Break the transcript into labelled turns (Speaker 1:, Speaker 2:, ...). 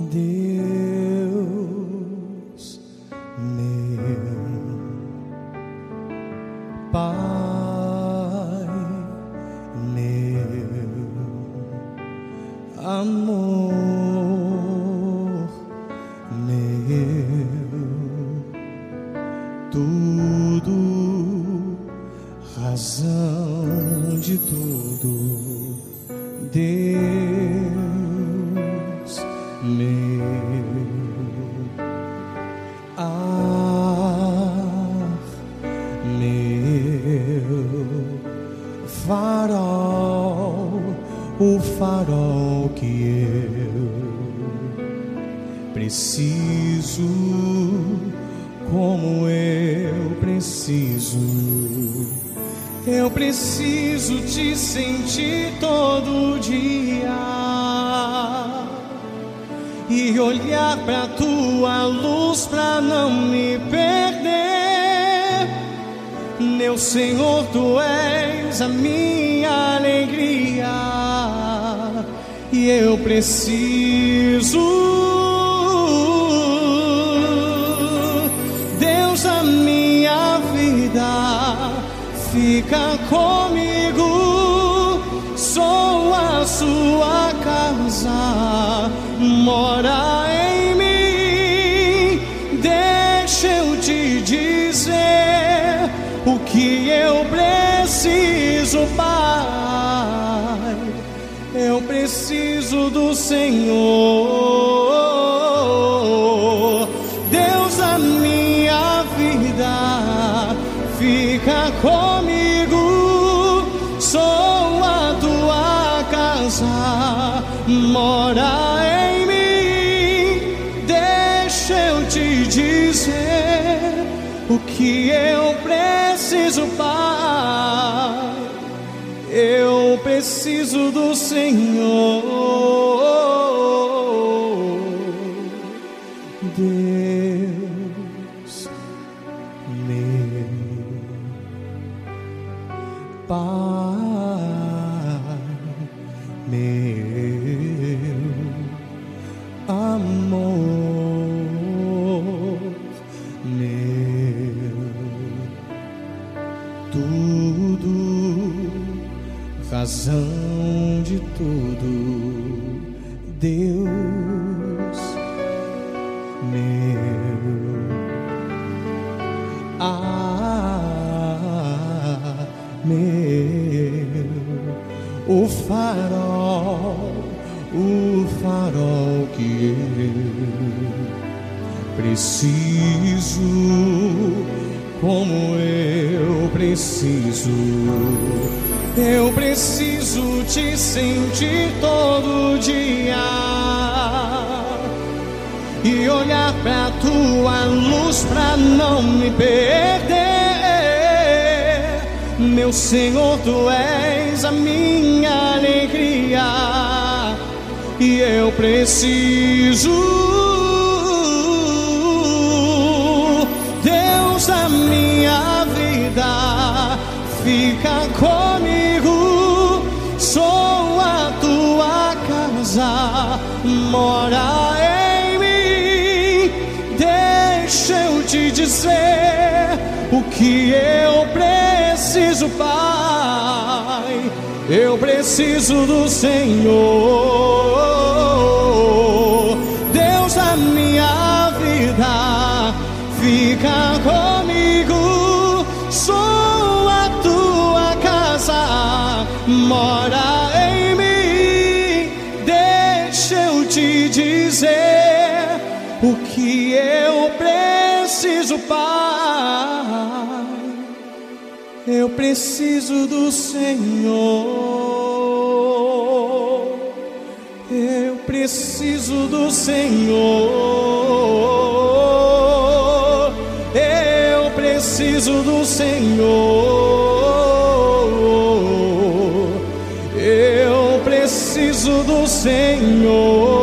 Speaker 1: Deus meu Pai meu amor meu tudo razão de tudo Deus o farol que eu preciso como eu preciso eu preciso te sentir todo dia e olhar pra tua luz pra não me perder. Meu Senhor, tu és a minha alegria e eu preciso. Deus, a minha vida fica comigo. Sou a sua casa, mora em mim. Deixa eu te dizer o que eu preciso, Pai. Eu preciso do Senhor. Deus, a minha vida fica comigo. Sou a tua casa, mora em mim. Deixa eu te dizer o que eu preciso, Pai. Eu preciso do Senhor. Deus meu Pai meu amor meu tudo razão de tudo. Deus meu ah meu o farol o farol que eu preciso como eu preciso eu preciso te sentir todo dia e olhar pra tua luz pra não me perder. Meu Senhor, tu és a minha alegria e eu preciso. Deus da minha vida, fica que eu preciso, Pai. Eu preciso do Senhor, Deus da minha vida, fica comigo. Sou a tua casa, mora em mim. Deixa eu te dizer o que eu preciso, preciso, Pai, eu preciso do Senhor, eu preciso do Senhor, eu preciso do Senhor, eu preciso do Senhor.